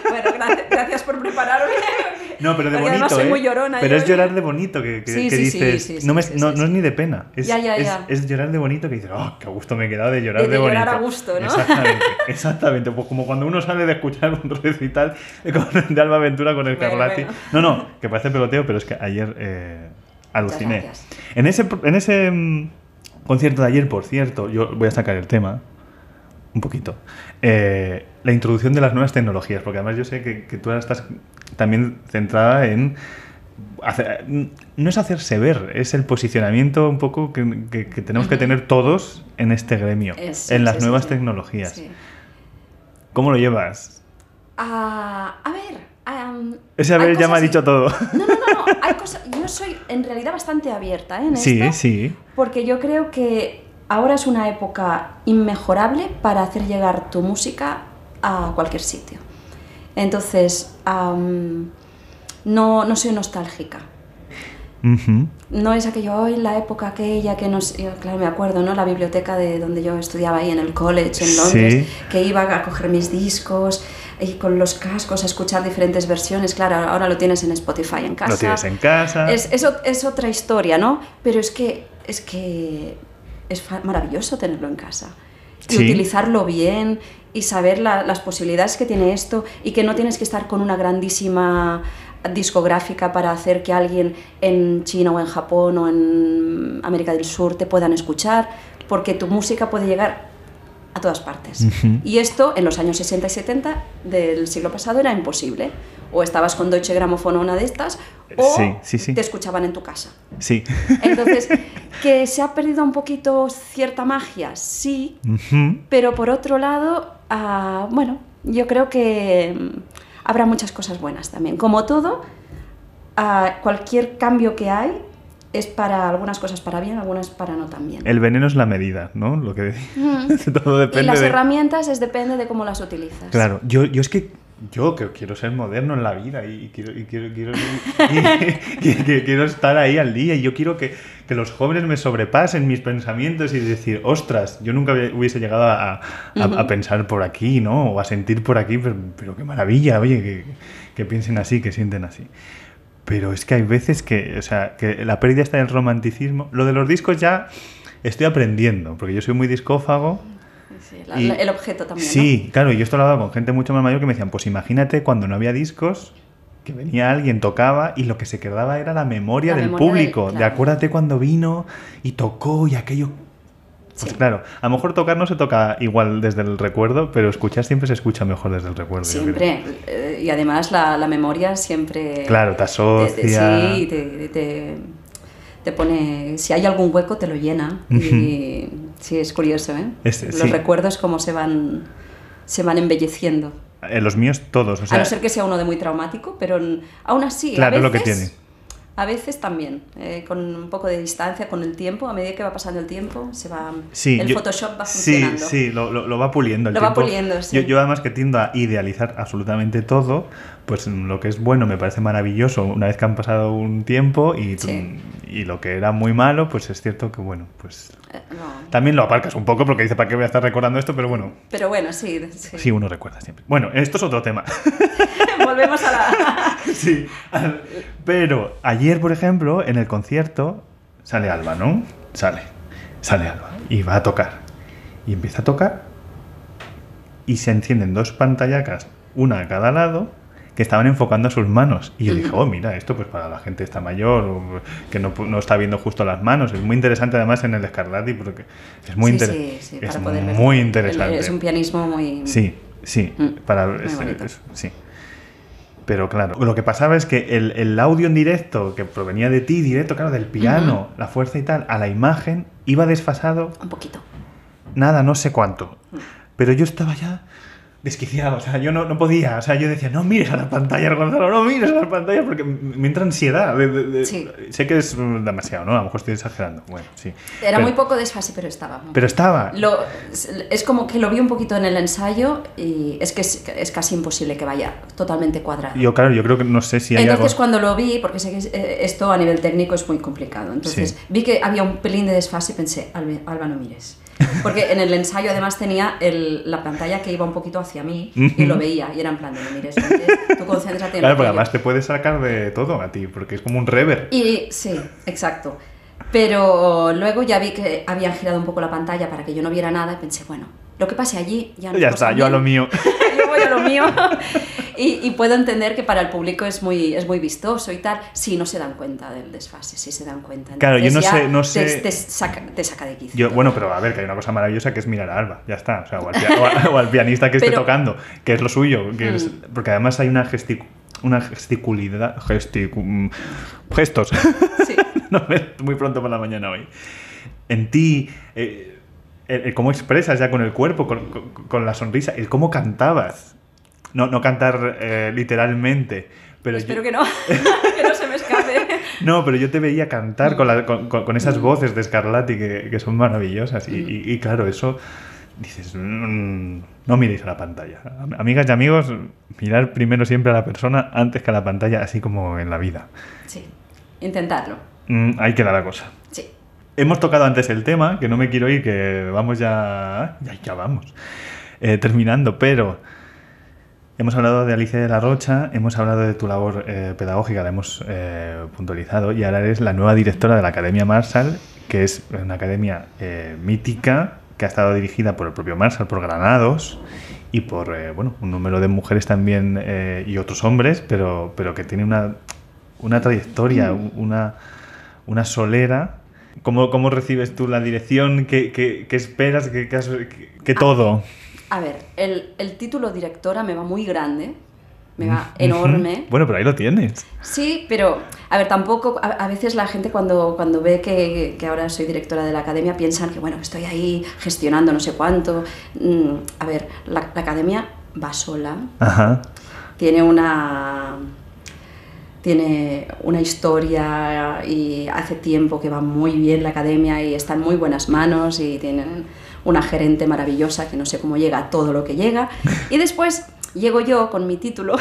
Bueno, gracias, gracias por prepararme. No, pero de Porque bonito, soy ¿eh? muy llorona. Pero yo- es llorar de bonito, que, que- Sí, que sí, dices... sí, sí, no, me- sí, no, sí, no es ni de pena. Es, Ya, ya, ya. es llorar de bonito que dices, oh, qué gusto me he quedado de llorar De- de, de bonito. llorar a gusto, ¿no? Exactamente, [laughs] exactamente. Pues como cuando uno sale de escuchar un recital [laughs] de Alba Ventura con el Bueno, Carlati. bueno. No, no, que parece peloteo, pero es que ayer eh, aluciné. En ese, en ese mm, concierto de ayer, por cierto, yo voy a sacar el tema un poquito. Eh, la introducción de las nuevas tecnologías, porque además yo sé que, que tú ahora estás también centrada en... hacer- no es hacerse ver, es el posicionamiento un poco que, que- que tenemos que tener todos en este gremio, en las sí, nuevas sí. tecnologías. Sí. ¿Cómo lo llevas? Ah, a ver. Ese hay haber ya me ha dicho todo. No, no, no, no. Hay cosas. Yo soy en realidad bastante abierta ¿eh? en Sí, esto. sí. Porque yo creo que ahora es una época inmejorable para hacer llegar tu música a cualquier sitio. Entonces, am, no, no soy nostálgica. No es aquello, hoy la época aquella que nos... yo, claro, me acuerdo, ¿no? La biblioteca de donde yo estudiaba ahí en el college en Londres, Sí. que iba a coger mis discos y con los cascos a escuchar diferentes versiones. Claro, ahora lo tienes en Spotify en casa. Lo tienes en casa. Es, es, otra historia, ¿no? Pero es que es, que es maravilloso tenerlo en casa. Y Sí. utilizarlo bien y saber la- las posibilidades que tiene esto y que no tienes que estar con una grandísima discográfica para hacer que alguien en China o en Japón o en América del Sur te puedan escuchar, porque tu música puede llegar a todas partes. Ujú. Y esto en los años 60 y 70 del siglo pasado era imposible. O estabas con Deutsche Grammophon o una de estas, o Sí, sí, sí. te escuchaban en tu casa. Sí. Entonces, [laughs] que se ha perdido un poquito cierta magia, sí, Ujú. pero por otro lado, ah, bueno, yo creo que mm, habrá muchas cosas buenas también. Como todo, ah, cualquier cambio que hay es para algunas cosas para bien, algunas para no tan bien. El veneno es la medida, ¿no? Lo que [laughs] todo depende y las de... herramientas es depende de cómo las utilizas. Claro, yo, yo es que yo que quiero ser moderno en la vida y, quiero, y quiero, quiero, y- [laughs] quiero estar ahí al día y yo quiero que, que los jóvenes me sobrepasen mis pensamientos y decir, ostras, yo nunca hubiese llegado a, a- a pensar por aquí, ¿no? O a sentir por aquí, pero, pero qué maravilla, oye, que, que piensen así, que sienten así. Pero es que hay veces que, o sea, que la pérdida está en el romanticismo. Lo de los discos ya estoy aprendiendo, porque yo soy muy discófago. Sí, la- Y- la- el objeto también. ¿no? Sí, claro, y yo esto lo hablaba con gente mucho más mayor que me decían, pues imagínate cuando no había discos, que venía alguien, tocaba y lo que se quedaba era la memoria La del memoria del- público. De claro. acuérdate cuando vino y tocó y aquello... Pues Sí. claro, a lo mejor tocar no se toca igual desde el recuerdo, pero escuchar siempre se escucha mejor desde el recuerdo. Siempre. eh, y además la, la memoria siempre... Claro, te asocia. te- sí, te, te- te pone, si hay algún hueco, te lo llena. Y sí, es curioso, ¿eh? Este, Los sí. recuerdos cómo se van, se van embelleciendo. Eh, los míos todos, o a sea, no ser que sea uno de muy traumático, pero aún así, Claro, a es lo veces, que tiene. A veces también, eh, con un poco de distancia, con el tiempo, a medida que va pasando el tiempo, se va, Sí, el yo- Photoshop va sí, funcionando. Sí, lo, lo- lo va puliendo el Lo va tiempo. puliendo, sí. Yo, yo además que tiendo a idealizar absolutamente todo, pues lo que es bueno me parece maravilloso una vez que han pasado un tiempo y, Sí. y lo que era muy malo, pues es cierto que bueno, pues Eh, no. también lo aparcas un poco porque dice, ¿para qué voy a estar recordando esto? Pero bueno, Pero bueno, sí, sí. sí, uno recuerda siempre. Bueno, esto es otro tema. [laughs] Volvemos a la... [laughs] Sí, pero ayer, por ejemplo, en el concierto sale Alba, ¿no? Sale, sale Alba y va a tocar. Y empieza a tocar y se encienden dos pantallacas, una a cada lado, que estaban enfocando a sus manos. Y yo dije, oh, mira, esto pues para la gente está mayor, o que no, no está viendo justo las manos. Es muy interesante además en el Scarlatti porque es muy, sí, inter- sí, sí, es ver. muy interesante. Es un pianismo muy... Sí, sí, Mm, para muy es- bonito. es- sí. Pero claro, lo que pasaba es que el, el audio en directo que provenía de ti, directo, claro, del piano, la fuerza y tal, a la imagen, iba desfasado Un poquito. nada, no sé cuánto. Mm. Pero yo estaba ya desquiciado, o sea, yo no, no podía, o sea, yo decía, no mires a la pantalla, Gonzalo, no mires a la pantalla, porque me entra ansiedad. de- de- de- Sí. Sé que es mm, demasiado, ¿no? A lo mejor estoy exagerando. Bueno, sí. Era Pero- muy poco desfase, pero estaba. Pero estaba. Lo- es como que lo vi un poquito en el ensayo y es que es, es casi imposible que vaya totalmente cuadrado. Yo, claro, yo creo que no sé si hay Entonces algo... cuando lo vi, porque sé que eh, esto a nivel técnico es muy complicado, entonces Sí. vi que había un pelín de desfase y pensé, Alba, no mires. Porque en el ensayo además tenía el- la pantalla que iba un poquito hacia mí y lo veía y era en plan de no mires, tú concéntrate en Claro, porque que yo". además te puedes sacar de todo a ti, porque es como un rever. Y sí, exacto. Pero luego ya vi que habían girado un poco la pantalla para que yo no viera nada y pensé, bueno, lo que pase allí ya no Ya está, yo a lo mío. [laughs] yo voy a lo mío. [laughs] Y, y puedo entender que para el público es muy, es muy vistoso y tal, si no se dan cuenta del desfase, si se dan cuenta. Claro, yo no Entonces sé- no te- sé- Te, saca, te saca de quicio. Yo, bueno, pero a ver, que hay una cosa maravillosa que es mirar a Alba, ya está. O, sea, o, al, o o al pianista que esté Pero- tocando, que es lo suyo. Que es, Mm. porque además hay una, gestic, una gesticulidad. Gesticu, mm, gestos. Sí. [laughs] no, es muy pronto por la mañana hoy. En ti, eh, el, el cómo expresas ya con el cuerpo, con, con- con la sonrisa, el cómo cantabas. No, no cantar eh, literalmente. Pero Espero yo- que no, [laughs] [laughs] que no se me escape. no, pero yo te veía cantar con, la- con- con- con Mm. esas voces de Scarlatti que, que son maravillosas. Y, y- y claro, eso dices, "Mm, no miréis a la pantalla. Am- Amigas y amigos, mirar primero siempre a la persona antes que a la pantalla, así como en la vida. Sí, intentarlo. Mm, ahí queda la cosa. Hemos tocado antes el tema, que no me quiero ir, que vamos ya. Ya, ya vamos. Eh, terminando, pero. Hemos hablado de Alicia de la Rocha, hemos hablado de tu labor eh, pedagógica, la hemos eh, puntualizado, y ahora eres la nueva directora de la Academia Marshall, que es una academia mítica que ha estado dirigida por el propio Marshall, por Granados y por bueno, un número de mujeres también y otros hombres, pero, pero que tiene una, una trayectoria, un- una, una solera. ¿Cómo, ¿Cómo recibes tú la dirección? ¿Qué, qué- qué esperas? ¿Qué, qué qué todo? A ver, el, el título directora me va muy grande, me va enorme. [laughs] Bueno, pero ahí lo tienes. Sí, pero a ver, tampoco, a, a veces la gente cuando, cuando ve que, que ahora soy directora de la academia piensan que, bueno, estoy ahí gestionando no sé cuánto. Mm, a ver, la, la academia va sola, Ajá. tiene una, tiene una historia y hace tiempo que va muy bien la academia y está en muy buenas manos y tienen una gerente maravillosa que no sé cómo llega a todo lo que llega. [laughs] Y después llego yo con mi título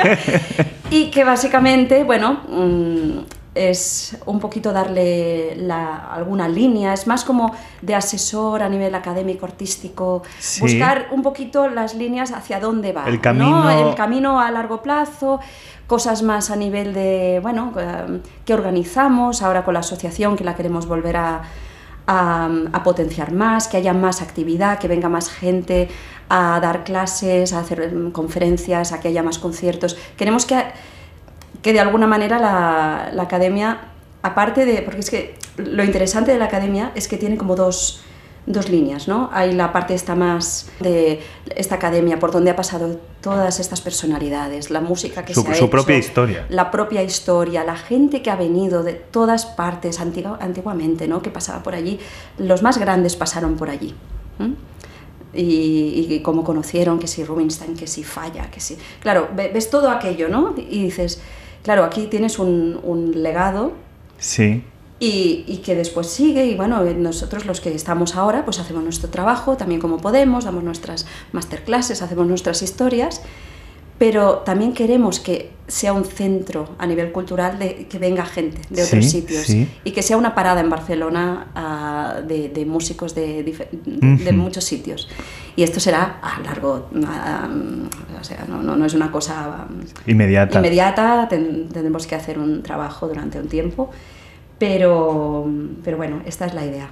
[laughs] y que básicamente, bueno, mm, es un poquito darle la- alguna línea, es más como de asesor a nivel académico, artístico, Sí. buscar un poquito las líneas hacia dónde va. El ¿no? camino- El camino a largo plazo, cosas más a nivel de, bueno, eh, que organizamos ahora con la asociación, que la queremos volver a, a- potenciar más, que haya más actividad, que venga más gente a dar clases, a hacer mm, conferencias, a que haya más conciertos. Queremos que, que de alguna manera la, la academia, aparte de, porque es que lo interesante de la academia es que tiene como dos, dos líneas, ¿no? Hay la parte esta más de esta academia por donde ha pasado todas estas personalidades, la música que Su- se ha su hecho, propia historia. la propia historia, la gente que ha venido de todas partes antigua- antiguamente, ¿no? Que pasaba por allí, los más grandes pasaron por allí. ¿m? Y, y cómo conocieron, que si Rubinstein, que si Falla, que si... Claro, ve- ves todo aquello, ¿no? Y dices, claro, aquí tienes un, un legado Sí. Y, y que después sigue y bueno, nosotros los que estamos ahora pues hacemos nuestro trabajo también como podemos, damos nuestras masterclasses, hacemos nuestras historias, pero también queremos que sea un centro a nivel cultural de que venga gente de otros Sí, sitios sí. y que sea una parada en Barcelona ah, de, de músicos de, de Ujú. muchos sitios. Y esto será a largo, ah, o sea, no, no, no es una cosa ah, Inmediata. inmediata, ten- tendremos que hacer un trabajo durante un tiempo, pero, pero bueno, esta es la idea.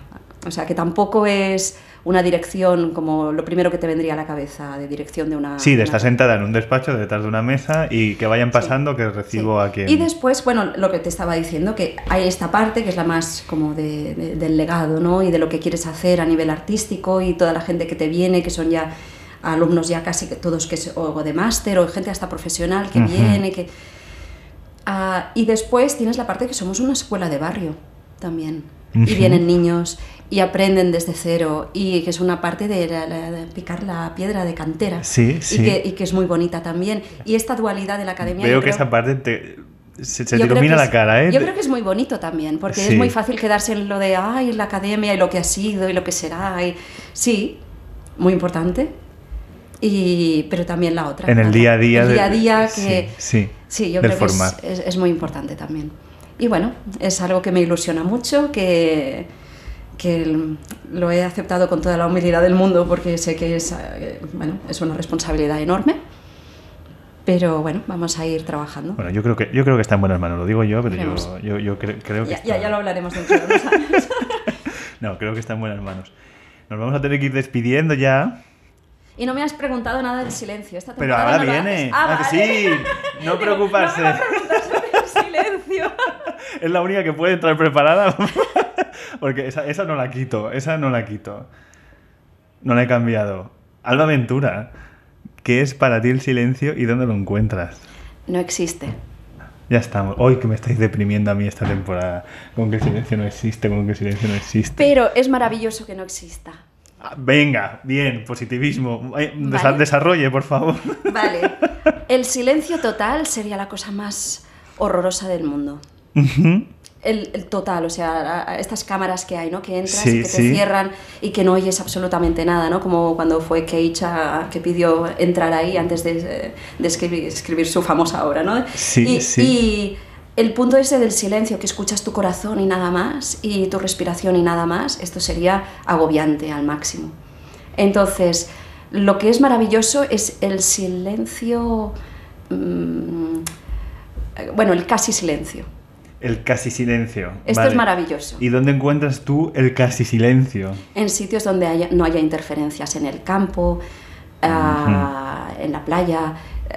O sea, que tampoco es una dirección como lo primero que te vendría a la cabeza de dirección de una... Sí, de una- estar sentada en un despacho detrás de una mesa y que vayan pasando, que recibo Sí. a quien. Y después, bueno, lo que te estaba diciendo, que hay esta parte que es la más como de- de- del legado, ¿no? Y de lo que quieres hacer a nivel artístico y toda la gente que te viene, que son ya alumnos ya casi que todos que es- o de máster o gente hasta profesional que viene, que... Ah, y después tienes la parte que somos una escuela de barrio también. Y Ujú. vienen niños y aprenden desde cero y que es una parte de, la- la- de picar la piedra de cantera. Sí, Y sí. que, y que es muy bonita también. Y esta dualidad de la academia... Veo que creo- esa parte te, se, se te ilumina la es- cara, ¿eh? Yo creo que es muy bonito también, porque Sí. es muy fácil quedarse en lo de, ay, la academia y lo que ha sido y lo que será. Y... Sí, muy importante. Y, pero también la otra. En el día a día El día a día que... sí, sí, Sí, yo creo que es, es- es muy importante también. Y bueno, es algo que me ilusiona mucho, que, que lo he aceptado con toda la humildad del mundo porque sé que es, eh, bueno, es una responsabilidad enorme. Pero bueno, vamos a ir trabajando. Bueno, yo creo que yo creo que está en buenas manos, lo digo yo, pero yo, yo, yo cre- creo que ya, está- ya, ya lo hablaremos dentro de unos años. [laughs] No, creo que está en buenas manos. Nos vamos a tener que ir despidiendo ya, Y no me has preguntado nada del silencio. Esta pero ahora no viene. Ah, Ah, vale. sí, no [laughs] preocuparse. No me va a preguntar sobre el silencio. [laughs] Es la única que puede entrar preparada. [laughs] Porque esa, esa no la quito, esa no la quito. No la he cambiado. Alba Ventura, ¿qué es para ti el silencio y dónde lo encuentras? No existe. Ya estamos. Hoy que me estáis deprimiendo a mí esta temporada. Con que el silencio no existe, con que el silencio no existe. Pero es maravilloso que no exista. Venga, bien, positivismo. Eh, Vale. Desarrolle, por favor. [laughs] Vale. El silencio total sería la cosa más horrorosa del mundo. El, el total, o sea, estas cámaras que hay, ¿no? Que entras Sí, y que te sí. cierran y que no oyes absolutamente nada, ¿no? Como cuando fue Cage a- que pidió entrar ahí antes de, de escribir, escribir su famosa obra, ¿no? Sí, y, sí. y el punto ese del silencio, que escuchas tu corazón y nada más, y tu respiración y nada más, esto sería agobiante al máximo. Entonces, lo que es maravilloso es el silencio, mm, bueno, el casi silencio. El casi silencio. Esto Vale. es maravilloso. ¿Y dónde encuentras tú el casi silencio? En sitios donde haya- no haya interferencias en el campo, ah, en la playa,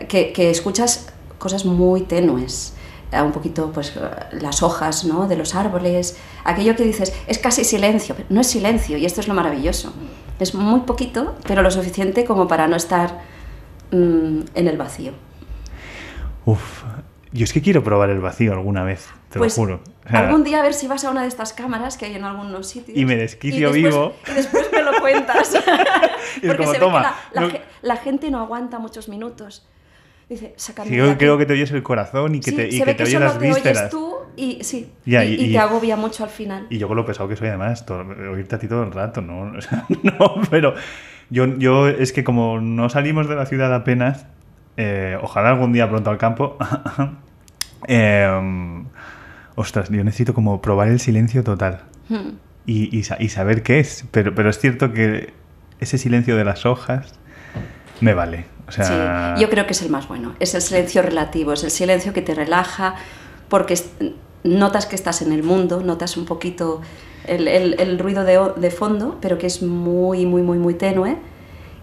que, que escuchas cosas muy tenues. Un poquito, pues, las hojas ¿no? de los árboles, aquello que dices, es casi silencio, pero no es silencio, y esto es lo maravilloso. Es muy poquito, pero lo suficiente como para no estar mm, en el vacío. Uf, yo es que quiero probar el vacío alguna vez, te Pues, lo juro. O sea, algún día a ver si vas a una de estas cámaras que hay en algunos sitios. Y me desquicio y después- vivo. Y después me lo cuentas. [laughs] Es Porque como, se toma, ve que la, la no- la gente no aguanta muchos minutos. Dice, sácame sí, yo aquí". creo que te oyes el corazón y que Sí, te, y que te que oyes las vísceras. tú y, sí, Ya, y, y- y te agobia mucho al final. Y yo con lo pesado que soy además, todo- oírte a ti todo el rato, ¿no? [laughs] O sea, no, pero yo, yo es que como no salimos de la ciudad apenas, eh, ojalá algún día pronto al campo, [laughs] eh, ostras, yo necesito como probar el silencio total Hmm. y, y saber qué es, pero, pero es cierto que ese silencio de las hojas me vale. O sea, Sí, yo creo que es el más bueno. Es el silencio relativo, es el silencio que te relaja porque notas que estás en el mundo, notas un poquito el, el- el ruido de, de fondo, pero que es muy, muy, muy, muy tenue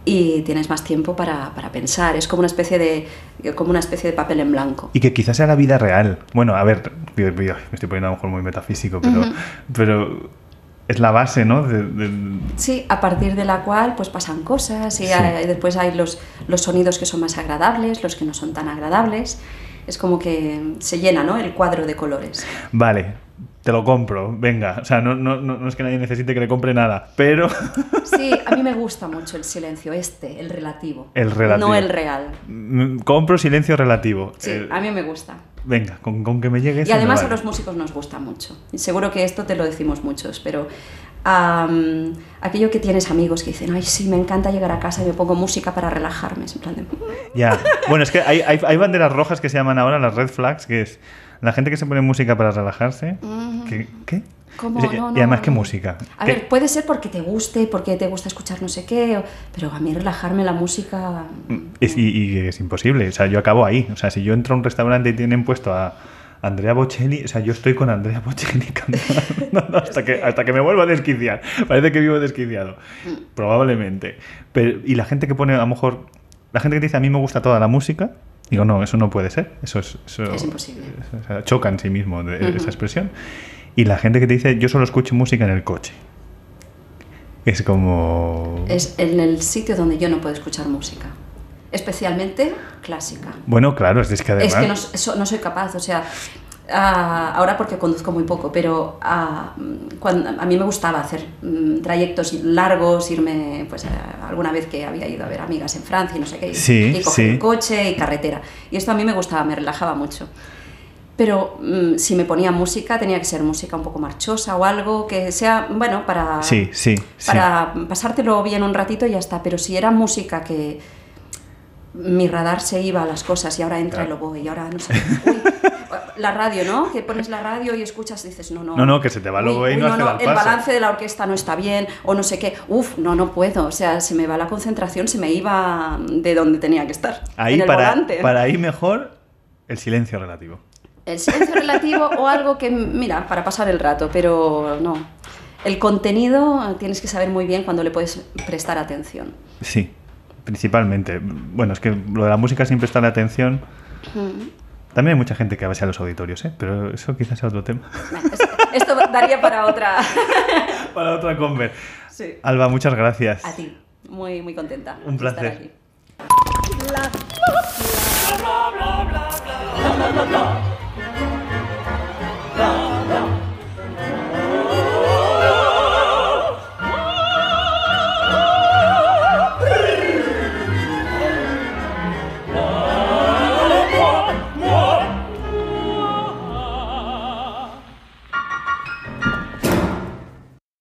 y tienes más tiempo para, para pensar. Es como una especie de como una especie de papel en blanco. Y que quizás sea la vida real. Bueno, a ver, me estoy poniendo a lo mejor muy metafísico, pero, pero es la base, ¿no? De, de- Sí, a partir de la cual pues pasan cosas y Sí. hay- después hay los, los sonidos que son más agradables, los que no son tan agradables. Es como que se llena ¿no? el cuadro de colores. Vale, te lo compro, venga. O sea, no, no, no, es que nadie necesite que le compre nada, pero [laughs] Sí, a mí me gusta mucho el silencio, este, el relativo. El relativo. No el real. mm, compro silencio relativo. Sí, Eh, a mí me gusta. Venga, con, con que me llegue Y además a los músicos nos gusta mucho. Seguro que esto te lo decimos muchos, pero am, aquello que tienes amigos que dicen, ay, sí, me encanta llegar a casa y me pongo música para relajarme. Es en plan de, Ya. Bueno, es que hay, hay, hay banderas rojas que se llaman ahora las red flags, que es la gente que se pone música para relajarse. ¿Qué? ¿Qué? ¿Cómo? Y- No, y no, además, no. ¿qué música? A ¿Qué? ver, puede ser porque te guste, porque te gusta escuchar no sé qué, pero a mí relajarme la música... Es, y, y es imposible. O sea, yo acabo ahí. O sea, si yo entro a un restaurante y tienen puesto a Andrea Bocelli, o sea, yo estoy con Andrea [laughs] Bocelli cantando [laughs] hasta que, hasta que me vuelva a desquiciar. Parece que vivo desquiciado. Probablemente. Pero, y la gente que pone, a lo mejor, la gente que dice a mí me gusta toda la música, digo, no, eso no puede ser. Eso es, eso- Es imposible. o sea, choca en sí mismo de, esa expresión. Y la gente que te dice, yo solo escucho música en el coche. Es como... Es en el sitio donde yo no puedo escuchar música, especialmente clásica. Bueno, claro, es que además... Es que no, no soy capaz, o sea, ah, ahora porque conduzco muy poco, pero ah, cuando, a mí me gustaba hacer mm, trayectos largos, irme, pues a- alguna vez que había ido a ver amigas en Francia y no sé qué, y- Sí, y coger sí. coche y carretera. Y esto a mí me gustaba, me relajaba mucho. Pero mm, si me ponía música, tenía que ser música un poco marchosa o algo que sea, bueno, para, sí. para pasártelo bien un ratito y ya está. Pero si era música que mi radar se iba a las cosas y ahora entra Claro. el oboe y ahora no sé. uy, la radio, ¿no? Que pones la radio y escuchas y dices, no, no. No, no, que se te va oboe y uy, no hace no, el balance de la orquesta no está bien o no sé qué. Uf, no, no puedo. O sea, se me va la concentración, se me iba de donde tenía que estar. Ahí en el para, volante. para ahí mejor el silencio relativo. El silencio relativo o algo que, mira, para pasar el rato, pero no. El contenido tienes que saber muy bien cuando le puedes prestar atención. Sí, principalmente. Bueno, es que lo de la música sin prestarle atención. También hay mucha gente que va a los auditorios, ¿eh? pero eso quizás sea otro tema. Es- Esto daría para otra. Para otra conver. Sí. Alba, muchas gracias. A ti. Muy, muy contenta. Un de estar placer. aquí.